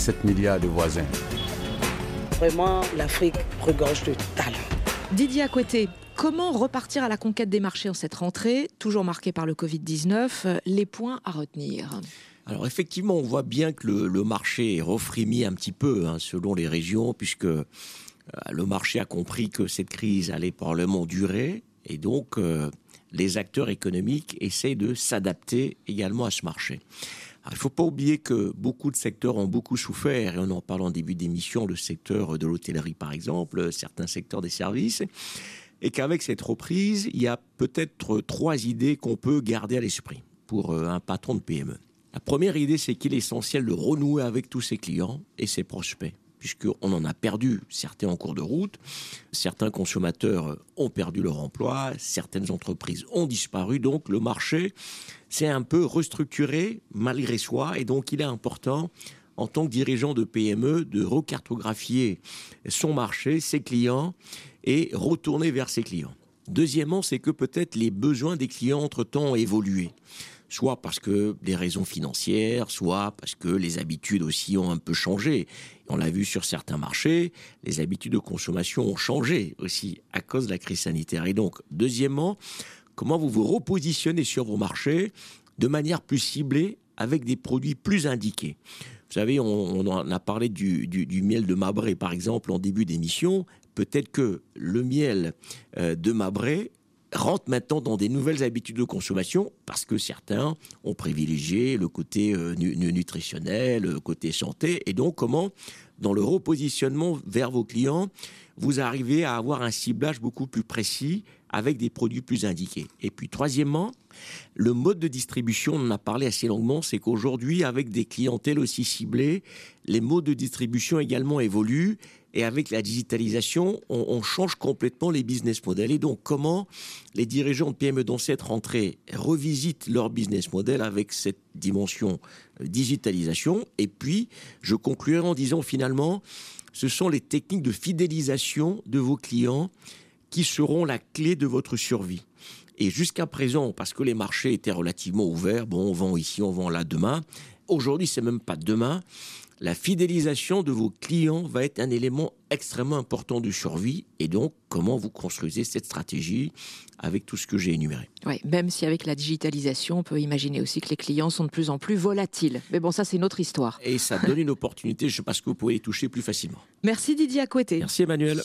7 milliards de voisins. Vraiment, l'Afrique regorge de talent. Didier Aqueté, comment repartir à la conquête des marchés en cette rentrée, toujours marquée par le Covid-19 Les points à retenir? Alors effectivement, on voit bien que le, marché est refrémi un petit peu hein, selon les régions, puisque euh, le marché a compris que cette crise allait probablement durer, et donc euh, les acteurs économiques essaient de s'adapter également à ce marché. il ne faut pas oublier que beaucoup de secteurs ont beaucoup souffert, et on en parle en début d'émission, le secteur de l'hôtellerie par exemple, certains secteurs des services, et qu'avec cette reprise, il y a peut-être trois idées qu'on peut garder à l'esprit pour euh, un patron de PME. La première idée, c'est qu'il est essentiel de renouer avec tous ses clients et ses prospects, puisqu'on en a perdu certains en cours de route, certains consommateurs ont perdu leur emploi, certaines entreprises ont disparu, donc le marché s'est un peu restructuré malgré soi, et donc il est important en tant que dirigeant de PME de recartographier son marché, ses clients et retourner vers ses clients. Deuxièmement, c'est que peut-être les besoins des clients entre-temps ont évolué soit parce que des raisons financières, soit parce que les habitudes aussi ont un peu changé. On l'a vu sur certains marchés, les habitudes de consommation ont changé aussi à cause de la crise sanitaire. Et donc, deuxièmement, comment vous vous repositionnez sur vos marchés de manière plus ciblée avec des produits plus indiqués? Vous savez, on, on a parlé du, du, du, miel de Mabré, par exemple, en début d'émission. Peut-être que le miel euh, de Mabré rentrent maintenant dans des nouvelles habitudes de consommation parce que certains ont privilégié le côté euh, nutritionnel, le côté santé, et donc comment, dans le repositionnement vers vos clients, vous arrivez à avoir un ciblage beaucoup plus précis avec des produits plus indiqués. Et puis troisièmement, le mode de distribution, on en a parlé assez longuement, c'est qu'aujourd'hui, avec des clientèles aussi ciblées, les modes de distribution également évoluent et avec la digitalisation, on, change complètement les business models. Et donc, comment les dirigeants de PME dans cette rentrée revisitent leur business model avec cette dimension euh, digitalisation? Et puis, je conclurai en disant finalement, ce sont les techniques de fidélisation de vos clients qui seront la clé de votre survie. Et jusqu'à présent, parce que les marchés étaient relativement ouverts, bon, on vend ici, on vend là demain. Aujourd'hui, c'est même pas demain la fidélisation de vos clients va être un élément extrêmement important de survie et donc comment vous construisez cette stratégie avec tout ce que j'ai énuméré? Oui, même si avec la digitalisation, on peut imaginer aussi que les clients sont de plus en plus volatiles. Mais bon, ça c'est notre histoire. Et ça donne une opportunité, je pense que vous pouvez les toucher plus facilement. Merci Didier Acoueté. Merci Emmanuel.